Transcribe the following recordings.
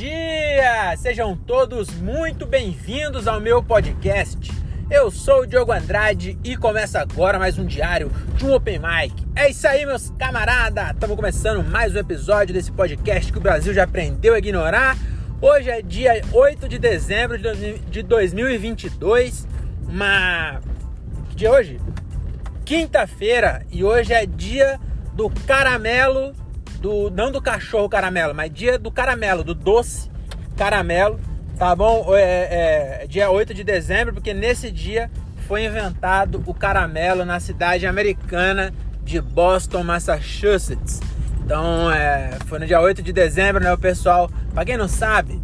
dia! Sejam todos muito bem-vindos ao meu podcast. Eu sou o Diogo Andrade e começa agora mais um diário de um Open Mic. É isso aí, meus camaradas! Estamos começando mais um episódio desse podcast que o Brasil já aprendeu a ignorar. Hoje é dia 8 de dezembro de 2022. Uma. Que dia é hoje? Quinta-feira e hoje é dia do caramelo do não do cachorro caramelo, mas dia do caramelo, do doce caramelo, tá bom? É, é, dia 8 de dezembro, porque nesse dia foi inventado o caramelo na cidade americana de Boston, Massachusetts. Então, é, foi no dia 8 de dezembro, né, o pessoal, para quem não sabe,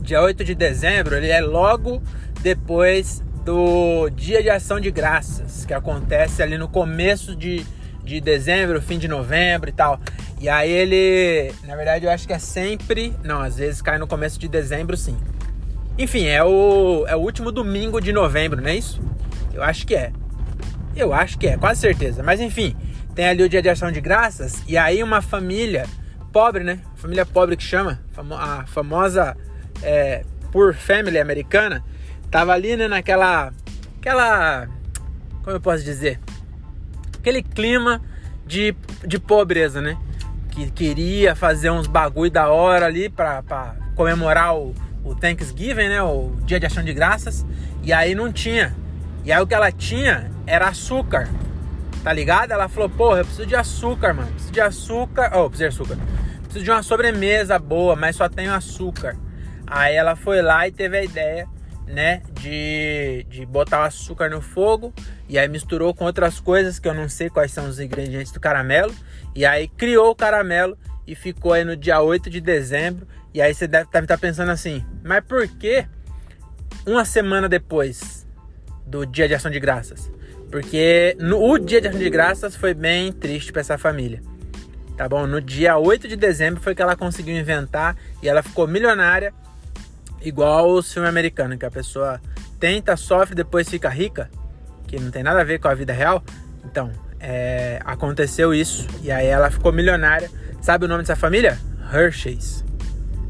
dia 8 de dezembro, ele é logo depois do Dia de Ação de Graças, que acontece ali no começo de, de dezembro, fim de novembro e tal. E aí ele, na verdade, eu acho que é sempre, não, às vezes cai no começo de dezembro, sim. Enfim, é o, é o último domingo de novembro, não é isso? Eu acho que é. Eu acho que é, quase certeza. Mas enfim, tem ali o dia de ação de graças. E aí uma família pobre, né? Família pobre que chama, a famosa é, Poor Family americana, tava ali, né, naquela. Aquela. Como eu posso dizer? Aquele clima de, de pobreza, né? que queria fazer uns bagulho da hora ali para comemorar o, o Thanksgiving, né? O Dia de Ação de Graças. E aí não tinha. E aí o que ela tinha era açúcar. Tá ligado? Ela falou, porra, eu preciso de açúcar, mano. Preciso de açúcar. Oh, preciso de açúcar. Preciso de uma sobremesa boa, mas só tenho açúcar. Aí ela foi lá e teve a ideia, né? De, de botar o açúcar no fogo. E aí misturou com outras coisas que eu não sei quais são os ingredientes do caramelo. E aí criou o caramelo e ficou aí no dia 8 de dezembro. E aí você deve estar tá pensando assim, mas por que uma semana depois do dia de ação de graças? Porque no o dia de ação de graças foi bem triste para essa família. Tá bom? No dia 8 de dezembro foi que ela conseguiu inventar e ela ficou milionária, igual os filmes americanos, que a pessoa tenta, sofre, depois fica rica, que não tem nada a ver com a vida real. Então, é, aconteceu isso e aí ela ficou milionária. Sabe o nome dessa família? Hershey's.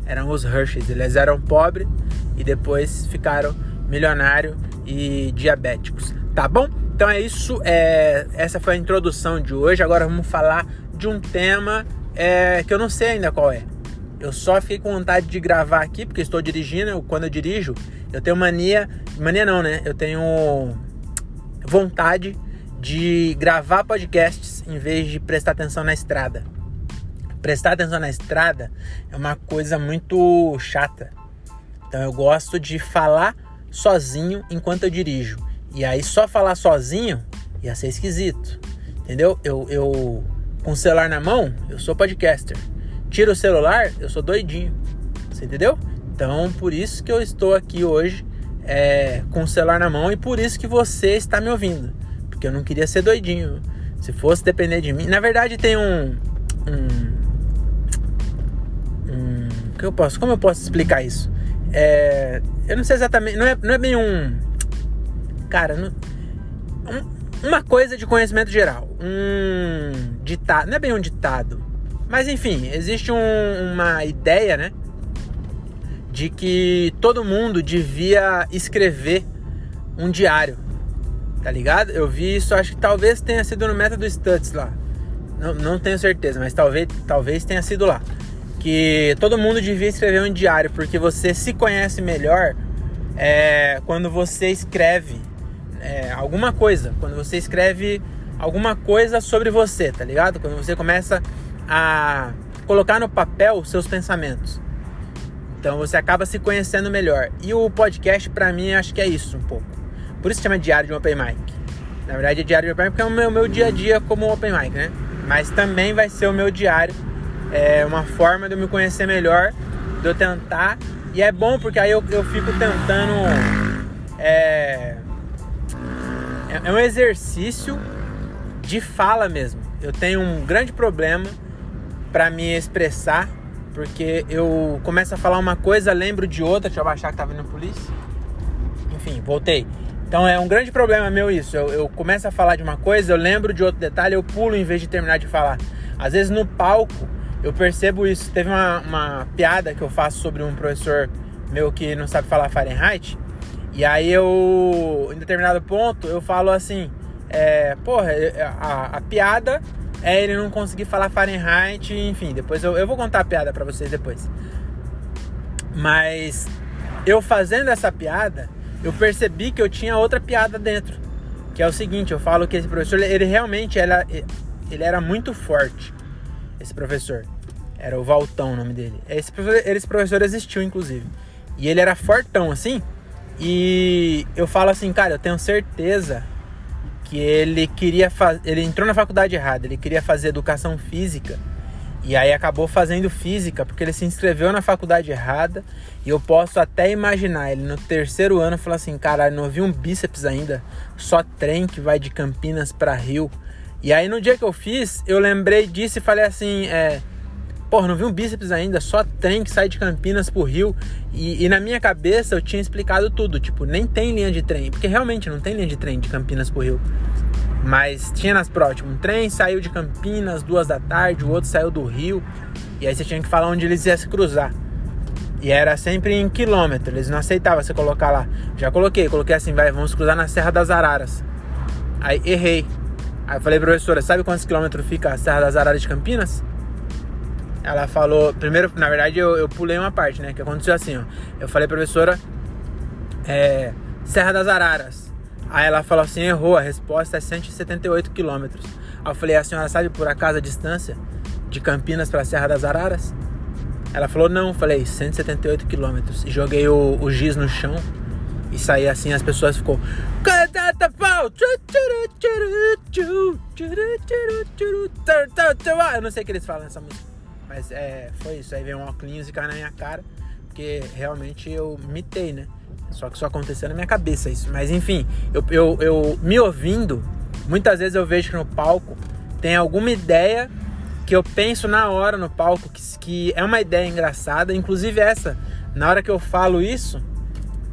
Eram os Hershey's. Eles eram pobres e depois ficaram milionários e diabéticos. Tá bom? Então é isso. É, essa foi a introdução de hoje. Agora vamos falar de um tema é, que eu não sei ainda qual é. Eu só fiquei com vontade de gravar aqui porque estou dirigindo. Eu, quando eu dirijo, eu tenho mania. Mania não, né? Eu tenho vontade de gravar podcasts em vez de prestar atenção na estrada. Prestar atenção na estrada é uma coisa muito chata. Então eu gosto de falar sozinho enquanto eu dirijo. E aí só falar sozinho ia ser esquisito. Entendeu? Eu, eu com o celular na mão, eu sou podcaster. Tiro o celular, eu sou doidinho. Você entendeu? Então por isso que eu estou aqui hoje é, com o celular na mão e por isso que você está me ouvindo porque eu não queria ser doidinho. Se fosse depender de mim. Na verdade, tem um. Um. um que eu posso, como eu posso explicar isso? É, eu não sei exatamente. Não é, não é bem um. Cara, não, um, uma coisa de conhecimento geral. Um ditado. Não é bem um ditado. Mas enfim, existe um, uma ideia, né? De que todo mundo devia escrever um diário tá ligado? Eu vi isso, acho que talvez tenha sido no método Stutz lá. Não, não tenho certeza, mas talvez, talvez tenha sido lá. Que todo mundo devia escrever um diário, porque você se conhece melhor é, quando você escreve é, alguma coisa. Quando você escreve alguma coisa sobre você, tá ligado? Quando você começa a colocar no papel seus pensamentos. Então você acaba se conhecendo melhor. E o podcast, para mim, acho que é isso um pouco. Por isso chama diário de um open mic. Na verdade é diário de open mic porque é o meu, meu dia a dia como open mic, né? Mas também vai ser o meu diário. É uma forma de eu me conhecer melhor, de eu tentar. E é bom porque aí eu, eu fico tentando. É, é, é um exercício de fala mesmo. Eu tenho um grande problema para me expressar, porque eu começo a falar uma coisa, lembro de outra. Deixa eu baixar que tá vindo a polícia. Enfim, voltei. Então é um grande problema meu isso. Eu, eu, começo a falar de uma coisa, eu lembro de outro detalhe, eu pulo em vez de terminar de falar. Às vezes no palco eu percebo isso. Teve uma, uma piada que eu faço sobre um professor meu que não sabe falar Fahrenheit. E aí eu, em determinado ponto, eu falo assim, é, porra, a, a piada é ele não conseguir falar Fahrenheit, enfim, depois eu, eu vou contar a piada para vocês depois. Mas eu fazendo essa piada, eu percebi que eu tinha outra piada dentro. Que é o seguinte, eu falo que esse professor, ele realmente era, ele era muito forte. Esse professor. Era o Valtão o nome dele. Esse professor, esse professor existiu, inclusive. E ele era fortão, assim. E eu falo assim, cara, eu tenho certeza que ele queria fazer. Ele entrou na faculdade errada, ele queria fazer educação física. E aí acabou fazendo física, porque ele se inscreveu na faculdade errada. E eu posso até imaginar ele no terceiro ano falar assim: caralho, não vi um bíceps ainda, só trem que vai de Campinas para Rio. E aí no dia que eu fiz, eu lembrei disso e falei assim: é, porra, não vi um bíceps ainda, só trem que sai de Campinas pro Rio. E, e, na minha cabeça eu tinha explicado tudo, tipo, nem tem linha de trem, porque realmente não tem linha de trem de Campinas pro Rio. Mas tinha nas provas, tipo, um trem saiu de Campinas duas da tarde, o outro saiu do Rio, e aí você tinha que falar onde eles iam se cruzar. E era sempre em quilômetro, eles não aceitavam você colocar lá. Já coloquei, coloquei assim, vai, vamos cruzar na Serra das Araras. Aí errei. Aí eu falei, professora, sabe quantos quilômetros fica a Serra das Araras de Campinas? Ela falou. Primeiro, na verdade, eu, eu pulei uma parte, né? Que aconteceu assim, ó. Eu falei, professora, é, Serra das Araras. Aí ela falou assim: errou, a resposta é 178 quilômetros. Aí eu falei: a senhora sabe por acaso a distância de Campinas para Serra das Araras? Ela falou: não. Falei: 178 quilômetros. E joguei o, o giz no chão e saí assim. As pessoas ficou. Eu não sei o que eles falam nessa música. Mas é, foi isso. Aí veio um óculos e caiu na minha cara. Porque realmente eu mitei, né? Só que só aconteceu na minha cabeça isso. Mas enfim, eu, eu, eu me ouvindo, muitas vezes eu vejo que no palco tem alguma ideia que eu penso na hora no palco, que, que é uma ideia engraçada. Inclusive essa, na hora que eu falo isso,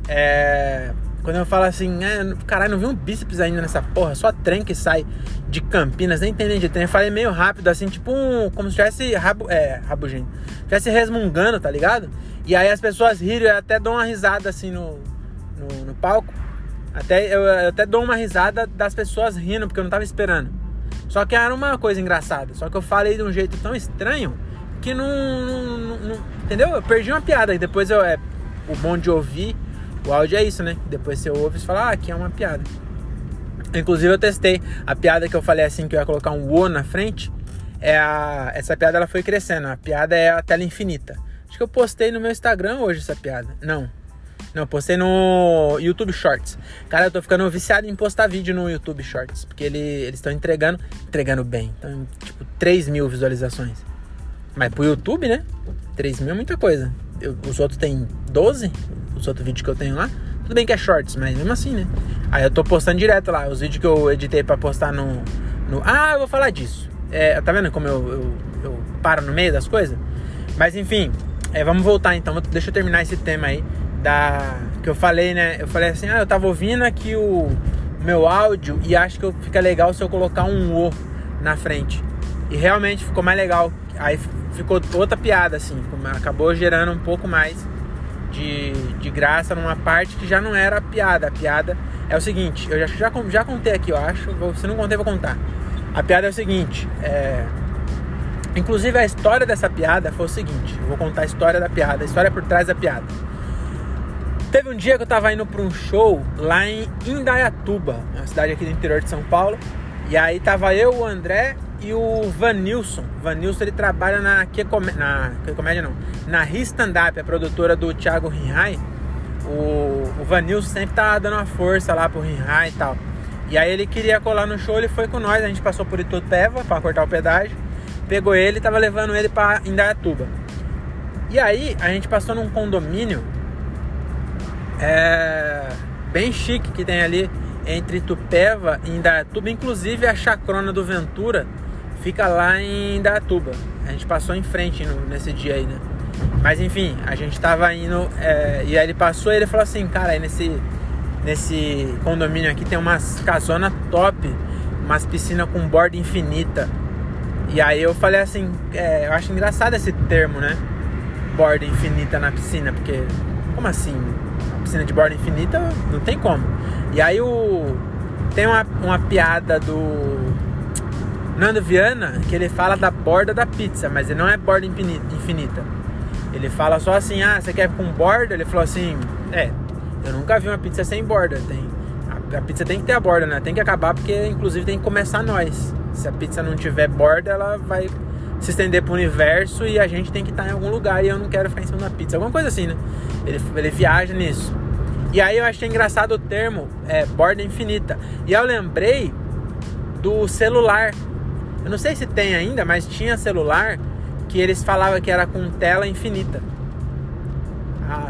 é quando eu falo assim, é, caralho, não vi um bíceps ainda nessa porra, só trem que sai de Campinas, nem entendem de trem. Eu falei meio rápido, assim, tipo um. Como se tivesse rabo. É, rabugento. Tivesse resmungando, tá ligado? E aí as pessoas riram, eu até dou uma risada assim no, no, no palco. Até, eu, eu, até dou uma risada das pessoas rindo, porque eu não tava esperando. Só que era uma coisa engraçada. Só que eu falei de um jeito tão estranho que não. não, não entendeu? Eu perdi uma piada. E depois eu. É, o bom de ouvir o áudio é isso, né? Depois você ouve e fala, ah, aqui é uma piada. Inclusive eu testei a piada que eu falei assim que eu ia colocar um O na frente. É a, essa piada ela foi crescendo. A piada é a tela infinita. Acho que eu postei no meu Instagram hoje essa piada. Não. Não, postei no YouTube Shorts. Cara, eu tô ficando viciado em postar vídeo no YouTube Shorts. Porque ele, eles estão entregando, entregando bem. Então, tipo, 3 mil visualizações. Mas pro YouTube, né? 3 mil é muita coisa. Eu, os outros têm 12 os outros vídeos que eu tenho lá. Tudo bem que é shorts, mas mesmo assim, né? Aí eu tô postando direto lá. Os vídeos que eu editei pra postar no. no... Ah, eu vou falar disso. É, tá vendo como eu, eu, eu, paro no meio das coisas? Mas enfim, é, vamos voltar então. Deixa eu terminar esse tema aí. Da. Que eu falei, né? Eu falei assim, ah, eu tava ouvindo aqui o meu áudio e acho que fica legal se eu colocar um O na frente. E realmente ficou mais legal. Aí ficou outra piada, assim. Acabou gerando um pouco mais de, de graça numa parte que já não era a piada. A piada é o seguinte, eu já, já, já contei aqui, eu acho. Se não contei, vou contar. A piada é o seguinte, é... Inclusive a história dessa piada foi o seguinte, vou contar a história da piada, a história por trás da piada. Teve um dia que eu tava indo para um show lá em Indaiatuba, uma cidade aqui do interior de São Paulo. E aí tava eu, o André e o Vanilson. Vanilson ele trabalha na que na que comédia não, na Stand Up, a produtora do Thiago Rinhai. O, o Vanilson sempre tá dando uma força lá pro Rinhai e tal. E aí ele queria colar no show, ele foi com nós, a gente passou por Itupeva para cortar o pedágio. Pegou ele tava levando ele para Indaiatuba. E aí a gente passou num condomínio é, bem chique que tem ali entre Tupéva e Indaiatuba, inclusive a chacrona do Ventura fica lá em Indaiatuba. A gente passou em frente no, nesse dia aí, né? Mas enfim, a gente tava indo é, e aí ele passou e ele falou assim, cara, aí nesse, nesse condomínio aqui tem umas casona top, umas piscinas com borda infinita. E aí eu falei assim, é, eu acho engraçado esse termo, né? Borda infinita na piscina, porque como assim? Piscina de borda infinita não tem como. E aí o tem uma, uma piada do Nando Viana que ele fala da borda da pizza, mas ele não é borda infinita. Ele fala só assim, ah, você quer com borda? Ele falou assim, é, eu nunca vi uma pizza sem borda. Tem, a, a pizza tem que ter a borda, né? Tem que acabar porque inclusive tem que começar nós. Se a pizza não tiver borda, ela vai se estender pro universo e a gente tem que estar em algum lugar e eu não quero ficar em cima da pizza. Alguma coisa assim, né? Ele, ele viaja nisso. E aí eu achei engraçado o termo é, borda infinita. E eu lembrei do celular. Eu não sei se tem ainda, mas tinha celular que eles falavam que era com tela infinita.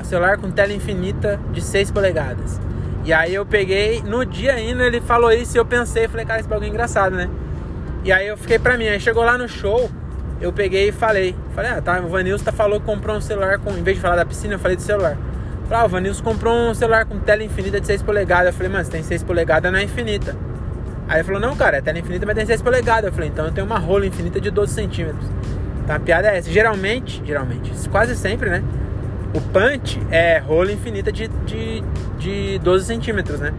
Celular com tela infinita de 6 polegadas. E aí eu peguei, no dia ainda ele falou isso e eu pensei, falei, cara, esse bagulho é engraçado, né? E aí eu fiquei pra mim, aí chegou lá no show, eu peguei e falei, falei, ah, tá, o Vanilson falou que comprou um celular com, em vez de falar da piscina, eu falei do celular. Falei, ah, o Vanilson comprou um celular com tela infinita de 6 polegadas. Eu falei, mano, se tem 6 polegadas não é infinita. Aí ele falou, não, cara, é tela infinita, mas tem 6 polegadas. Eu falei, então eu tenho uma rola infinita de 12 centímetros. Então a piada é essa. Geralmente, geralmente, quase sempre, né? O punch é rola infinita de, de, de 12 centímetros, né?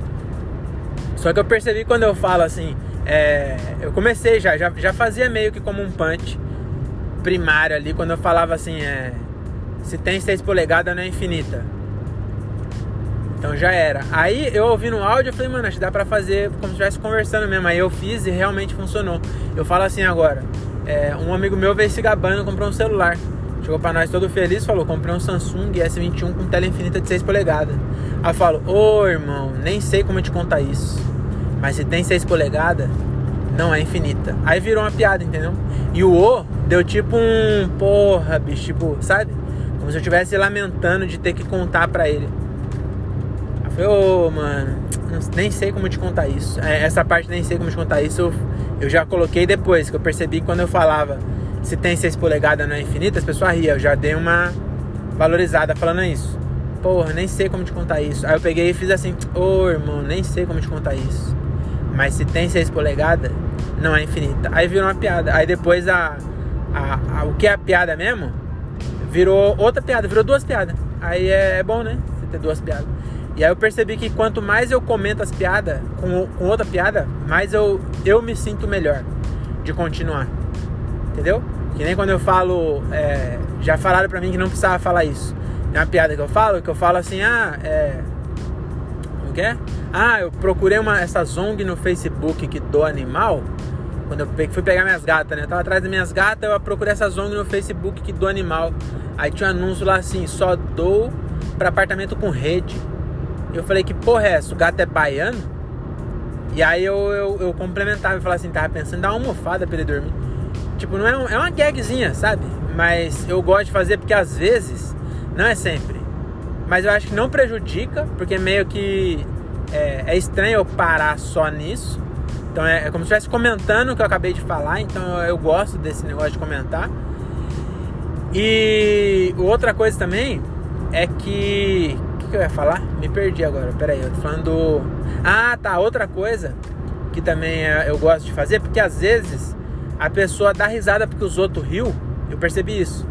Só que eu percebi quando eu falo assim, é, eu comecei já, já, já fazia meio que como um punch primário ali, quando eu falava assim, é, se tem 6 polegadas não é infinita. Então já era. Aí eu ouvi no áudio, eu falei, mano, acho que dá pra fazer como se estivesse conversando mesmo. Aí eu fiz e realmente funcionou. Eu falo assim agora. É, um amigo meu veio se gabando, comprou um celular. Chegou pra nós todo feliz, falou, comprei um Samsung S21 com tela infinita de 6 polegadas. Aí eu falo, ô irmão, nem sei como te contar isso. Mas se tem 6 polegadas, não é infinita. Aí virou uma piada, entendeu? E o O deu tipo um porra, bicho, tipo, sabe? Como se eu estivesse lamentando de ter que contar pra ele. Oh, mano, nem sei como te contar isso. É, essa parte nem sei como te contar isso. Eu, já coloquei depois, que eu percebi que quando eu falava se tem 6 polegadas não é infinita, as pessoas riam. Eu já dei uma valorizada falando isso. Porra, nem sei como te contar isso. Aí eu peguei e fiz assim, ô oh, irmão, nem sei como te contar isso. Mas se tem 6 polegadas, não é infinita. Aí virou uma piada. Aí depois a, a, a, o que é a piada mesmo, virou outra piada, virou duas piadas. Aí é, é bom, né? Você ter duas piadas. E aí eu percebi que quanto mais eu comento as piadas com, com outra piada, mais eu, eu me sinto melhor de continuar. Entendeu? Que nem quando eu falo. É, já falaram pra mim que não precisava falar isso. É uma piada que eu falo, que eu falo assim, ah, é. Como que é? Ah, eu procurei uma, essa Zong no Facebook que do animal. Quando eu fui pegar minhas gatas, né? Eu tava atrás das minhas gatas, eu procurei essa Zong no Facebook que do animal. Aí tinha um anúncio lá assim, só dou para apartamento com rede. Eu falei, que porra é essa? O gato é baiano? E aí eu, eu, eu complementava e falava assim, tava pensando em dar uma almofada pra ele dormir. Tipo, não é, um, é uma gagzinha, sabe? Mas eu gosto de fazer porque às vezes, não é sempre. Mas eu acho que não prejudica, porque meio que é, é estranho eu parar só nisso. Então é, é como se estivesse comentando o que eu acabei de falar, então eu, eu gosto desse negócio de comentar. E outra coisa também é que que eu ia falar? Me perdi agora. Pera aí, eu tô falando do... Ah, tá. Outra coisa que também é, eu gosto de fazer, porque às vezes a pessoa dá risada porque os outros riu. Eu percebi isso.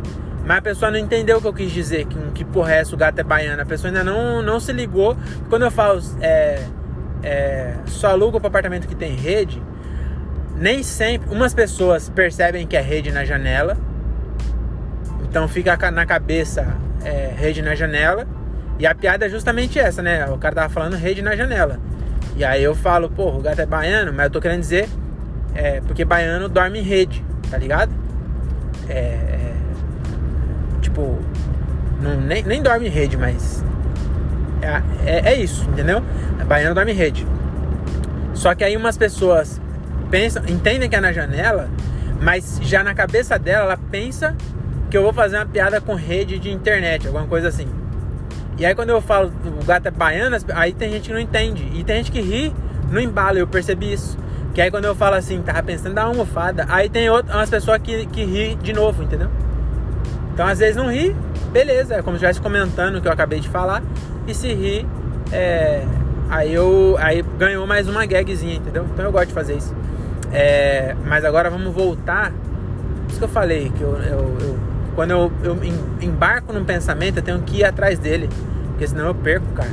Mas a pessoa não entendeu o que eu quis dizer, que, que porra é essa, o gato é baiano. A pessoa ainda não, não se ligou. Quando eu falo é, é, só aluga para apartamento que tem rede, nem sempre. Umas pessoas percebem que é rede na janela, então fica na cabeça é, rede na janela. E a piada é justamente essa, né? O cara tava falando rede na janela. E aí eu falo, pô, o gato é baiano, mas eu tô querendo dizer, é, porque baiano dorme em rede, tá ligado? É, é, tipo, não, nem, nem dorme em rede, mas é, é, é isso, entendeu? Baiano dorme em rede. Só que aí umas pessoas pensam, entendem que é na janela, mas já na cabeça dela, ela pensa que eu vou fazer uma piada com rede de internet, alguma coisa assim. E aí quando eu falo o gato é baiano, aí tem gente que não entende. E tem gente que ri no embalo, eu percebi isso. Que aí quando eu falo assim, tava pensando em dar uma almofada, aí tem outras, umas pessoas que, que ri de novo, entendeu? Então às vezes não ri, beleza, é como se estivesse comentando o que eu acabei de falar. E se ri, é, aí eu aí ganhou mais uma gagzinha, entendeu? Então eu gosto de fazer isso. É, mas agora vamos voltar isso que eu falei que eu, eu, eu quando eu, eu embarco num pensamento, eu tenho que ir atrás dele. Porque senão eu perco, cara.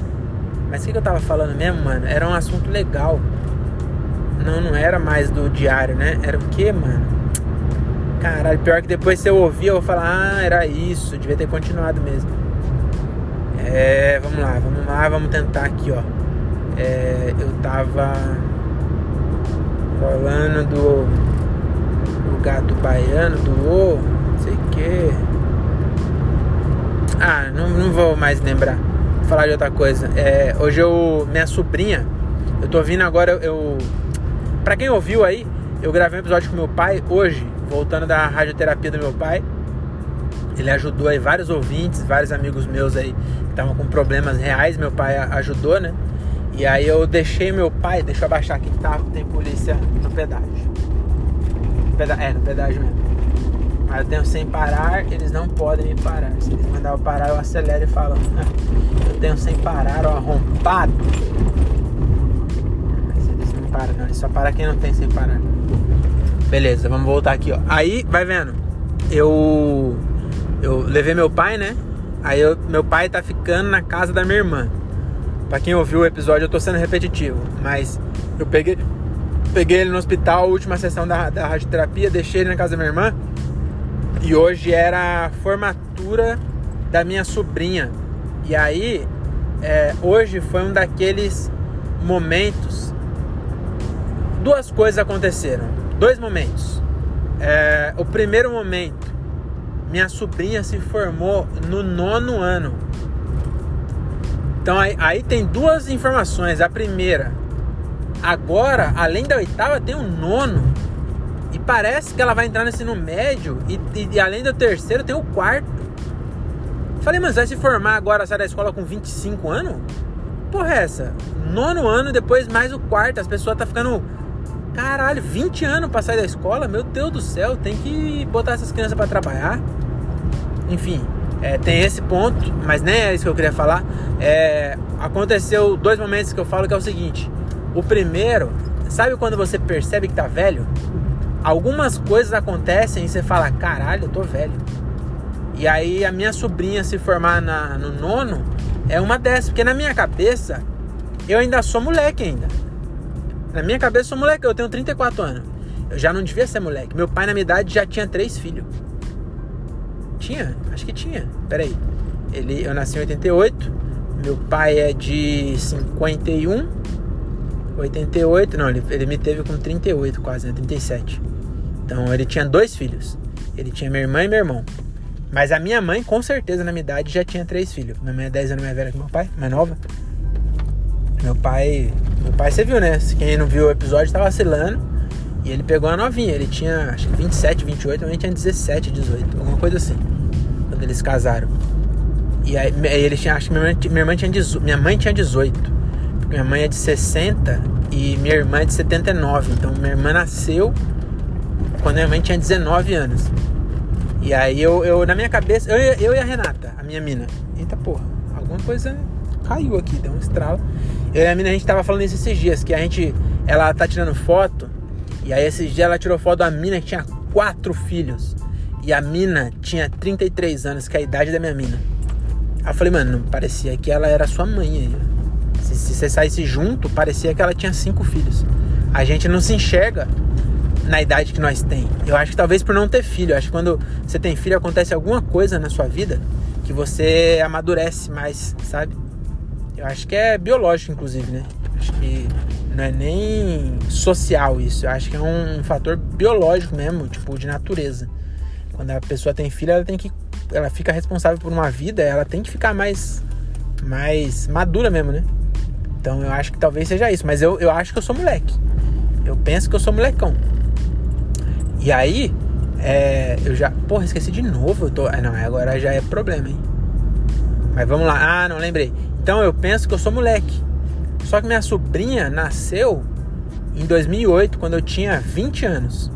Mas o que, que eu tava falando mesmo, mano? Era um assunto legal. Não, não era mais do diário, né? Era o que, mano? Caralho, pior que depois se eu ouvir, eu vou falar, ah, era isso, devia ter continuado mesmo. É, vamos lá, vamos lá, vamos tentar aqui, ó. É, eu tava falando do, do gato baiano, do o, não sei o que. Ah, não, não vou mais lembrar. Vou falar de outra coisa. É, hoje eu, minha sobrinha, eu tô vindo agora, eu. Pra quem ouviu aí, eu gravei um episódio com meu pai hoje, voltando da radioterapia do meu pai. Ele ajudou aí vários ouvintes, vários amigos meus aí que estavam com problemas reais. Meu pai ajudou, né? E aí eu deixei meu pai, deixa eu abaixar aqui que tá, tem polícia no pedágio. Peda é, no pedágio mesmo. Mas eu tenho sem parar, eles não podem me parar. Se eles mandar eu parar, eu acelero e falo, ah, eu tenho sem parar, ó, arrombado. Mas eles não param, não, eles só param quem não tem sem parar. Beleza, vamos voltar aqui, ó. Aí, vai vendo. Eu eu levei meu pai, né? Aí eu, meu pai tá ficando na casa da minha irmã. Pra quem ouviu o episódio, eu tô sendo repetitivo, mas eu peguei peguei ele no hospital, última sessão da, da radioterapia, deixei ele na casa da minha irmã. E hoje era a formatura da minha sobrinha. E aí, é, hoje foi um daqueles momentos. Duas coisas aconteceram dois momentos. É, o primeiro momento, minha sobrinha se formou no nono ano. Então aí, aí tem duas informações. A primeira, agora, além da oitava, tem um nono. Parece que ela vai entrar no ensino médio. E, e, e além do terceiro, tem o quarto. Falei, mas vai se formar agora, sai da escola com 25 anos? Porra, é essa? Nono ano, depois mais o quarto. As pessoas tá ficando Caralho, 20 anos pra sair da escola? Meu Deus do céu, tem que botar essas crianças para trabalhar. Enfim, é, tem esse ponto, mas nem é isso que eu queria falar. É, aconteceu dois momentos que eu falo que é o seguinte. O primeiro, sabe quando você percebe que tá velho? Algumas coisas acontecem e você fala, caralho, eu tô velho. E aí a minha sobrinha se formar na, no nono é uma dessas, porque na minha cabeça eu ainda sou moleque ainda. Na minha cabeça, eu sou moleque, eu tenho 34 anos. Eu já não devia ser moleque. Meu pai, na minha idade, já tinha três filhos. Tinha? Acho que tinha. Peraí. Ele, eu nasci em 88. Meu pai é de 51. 88. Não, ele, ele me teve com 38 quase, né? 37. Então ele tinha dois filhos. Ele tinha minha irmã e meu irmão. Mas a minha mãe, com certeza, na minha idade, já tinha três filhos. Minha mãe é 10 anos mais velha que meu pai, mais nova. Meu pai meu pai, você viu, né? Quem não viu o episódio tá vacilando. E ele pegou a novinha. Ele tinha, acho que 27, 28, também tinha 17, 18, alguma coisa assim. Quando eles casaram. E aí, ele tinha, acho que minha, minha, mãe tinha, minha mãe tinha 18. Porque minha mãe é de 60 e minha irmã é de 79. Então minha irmã nasceu quando minha mãe tinha 19 anos. E aí eu, eu na minha cabeça, eu, eu e a Renata, a minha mina. Eita porra, alguma coisa caiu aqui, deu um estralo. Eu e a mina, a gente tava falando isso esses dias, que a gente, ela tá tirando foto, e aí esses dias ela tirou foto da mina que tinha quatro filhos. E a mina tinha 33 anos, que é a idade da minha mina. Aí eu falei, mano, parecia que ela era sua mãe aí. Se, se você saísse junto, parecia que ela tinha cinco filhos. A gente não se enxerga na idade que nós tem. Eu acho que talvez por não ter filho. Eu acho que quando você tem filho acontece alguma coisa na sua vida que você amadurece mais, sabe? Eu acho que é biológico, inclusive, né? Acho que não é nem social isso. Eu acho que é um fator biológico mesmo, tipo, de natureza. Quando a pessoa tem filho, ela tem que. Ela fica responsável por uma vida, ela tem que ficar mais. mais madura mesmo, né? Então eu acho que talvez seja isso. Mas eu, eu acho que eu sou moleque. Eu penso que eu sou molecão. E aí, é, eu já. Porra, esqueci de novo. Eu tô. Ah, não, agora já é problema, hein? Mas vamos lá. Ah, não lembrei. Então eu penso que eu sou moleque. Só que minha sobrinha nasceu em 2008, quando eu tinha 20 anos.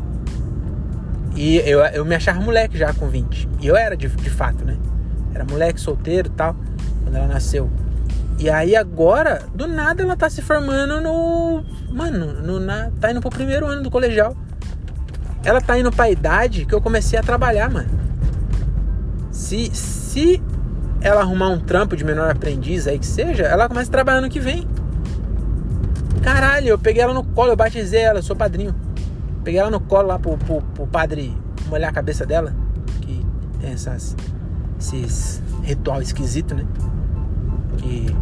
E eu, eu me achava moleque já com 20. E eu era de, de fato, né? Era moleque solteiro e tal, quando ela nasceu. E aí agora, do nada, ela tá se formando no. Mano, no, na, tá indo pro primeiro ano do colegial. Ela tá indo pra idade que eu comecei a trabalhar, mano. Se, se ela arrumar um trampo de menor aprendiz aí que seja, ela começa a trabalhar no que vem. Caralho, eu peguei ela no colo, eu batizei ela, eu sou padrinho. Peguei ela no colo lá pro, pro, pro padre molhar a cabeça dela. Que tem essas, esses ritual esquisito, né? Que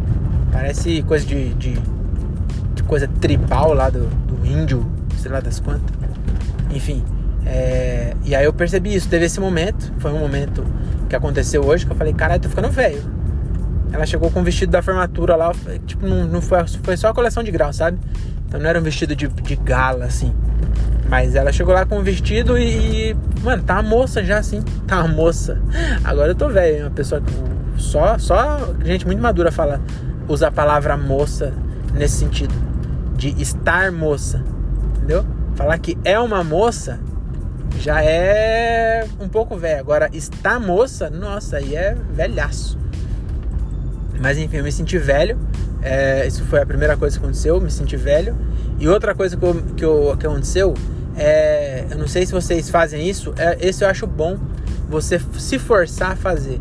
parece coisa de, de, de coisa tribal lá do, do índio, sei lá das quantas. Enfim, é, e aí eu percebi isso. Teve esse momento, foi um momento que aconteceu hoje, que eu falei, caralho, tô ficando velho. Ela chegou com o vestido da formatura lá, tipo, não, não foi, foi só a coleção de grau, sabe? Então não era um vestido de, de gala, assim. Mas ela chegou lá com o vestido e, Mano, tá uma moça já, assim. Tá uma moça. Agora eu tô velho, uma pessoa que. Só, só gente muito madura fala, usa a palavra moça nesse sentido. De estar moça. Entendeu? Falar que é uma moça já é um pouco velho. Agora, estar moça, nossa, aí é velhaço. Mas enfim, eu me senti velho. É, isso foi a primeira coisa que aconteceu, me senti velho. E outra coisa que, eu, que, eu, que aconteceu é, eu não sei se vocês fazem isso, é, esse eu acho bom você se forçar a fazer.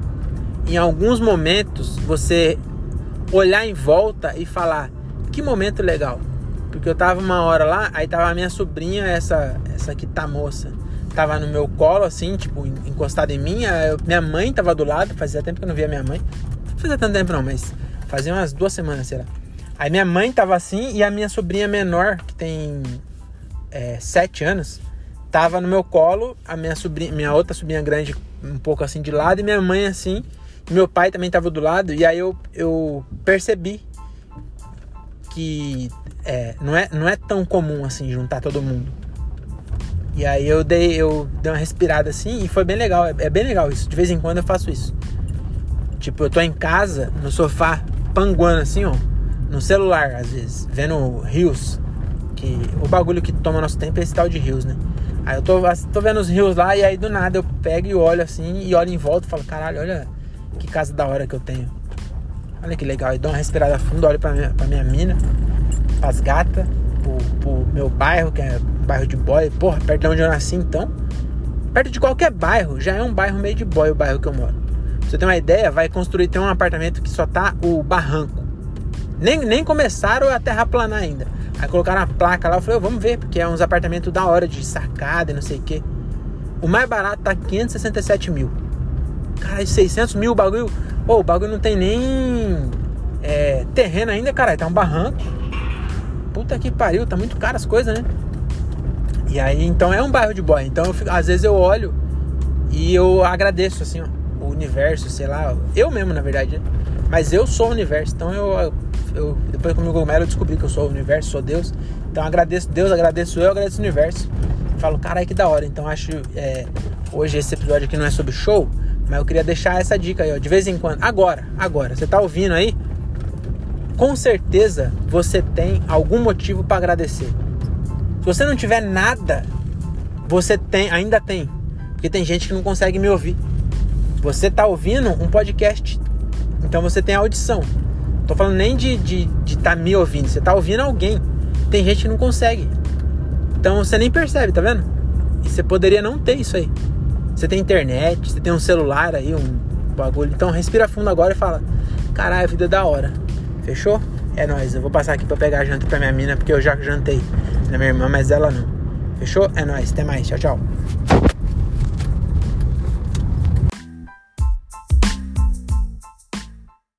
Em alguns momentos você olhar em volta e falar que momento legal. Porque eu tava uma hora lá, aí tava a minha sobrinha, essa essa que tá moça, tava no meu colo assim, tipo, encostada em mim, eu, minha mãe tava do lado, fazia tempo que eu não via minha mãe. Não fazia tanto tempo não, mas fazia umas duas semanas, sei lá. Aí minha mãe tava assim e a minha sobrinha menor, que tem é, sete anos, tava no meu colo, a minha sobrinha, minha outra sobrinha grande um pouco assim de lado e minha mãe assim, e meu pai também tava do lado e aí eu, eu percebi que é, não, é, não é tão comum assim juntar todo mundo. E aí eu dei, eu dei uma respirada assim e foi bem legal, é, é bem legal isso. De vez em quando eu faço isso. Tipo, eu tô em casa, no sofá, panguando assim, ó, no celular às vezes, vendo rios que o bagulho que toma nosso tempo é esse tal de rios, né? Aí eu tô, tô vendo os rios lá e aí do nada eu pego e olho assim e olho em volta e falo, caralho, olha que casa da hora que eu tenho. Olha que legal. E dou uma respirada fundo, olho pra minha, pra minha mina, pras gatas, pro, pro meu bairro, que é bairro de boy. Porra, perto de onde eu nasci então. Perto de qualquer bairro, já é um bairro meio de boy o bairro que eu moro. Pra você ter uma ideia, vai construir, tem um apartamento que só tá o barranco. Nem, nem começaram a terraplanar ainda. Aí colocaram a placa lá, eu falei, oh, vamos ver, porque é uns apartamentos da hora de sacada e não sei o que. O mais barato tá 567 mil. Cara, 600 mil o bagulho. Pô, o bagulho não tem nem é, terreno ainda, cara. Tá um barranco. Puta que pariu, tá muito caro as coisas, né? E aí, então é um bairro de boy. Então, fico, às vezes eu olho e eu agradeço, assim, ó, o universo, sei lá. Eu mesmo, na verdade, né? Mas eu sou o universo. Então eu eu, depois comigo cogumelo eu descobri que eu sou o universo, sou Deus. Então agradeço Deus, agradeço eu, agradeço o universo. Falo, caralho, que da hora. Então acho é, hoje esse episódio aqui não é sobre show, mas eu queria deixar essa dica aí, ó, de vez em quando. Agora, agora, você tá ouvindo aí? Com certeza você tem algum motivo para agradecer. Se você não tiver nada, você tem, ainda tem. Porque tem gente que não consegue me ouvir. Você tá ouvindo um podcast, então você tem audição. Tô falando nem de de, de tá me ouvindo, você tá ouvindo alguém. Tem gente que não consegue. Então você nem percebe, tá vendo? E você poderia não ter isso aí. Você tem internet, você tem um celular aí, um bagulho. Então respira fundo agora e fala: Caralho, a vida é da hora. Fechou? É nóis. Eu vou passar aqui pra pegar a janta pra minha mina, porque eu já jantei na minha irmã, mas ela não. Fechou? É nóis. Até mais. Tchau, tchau.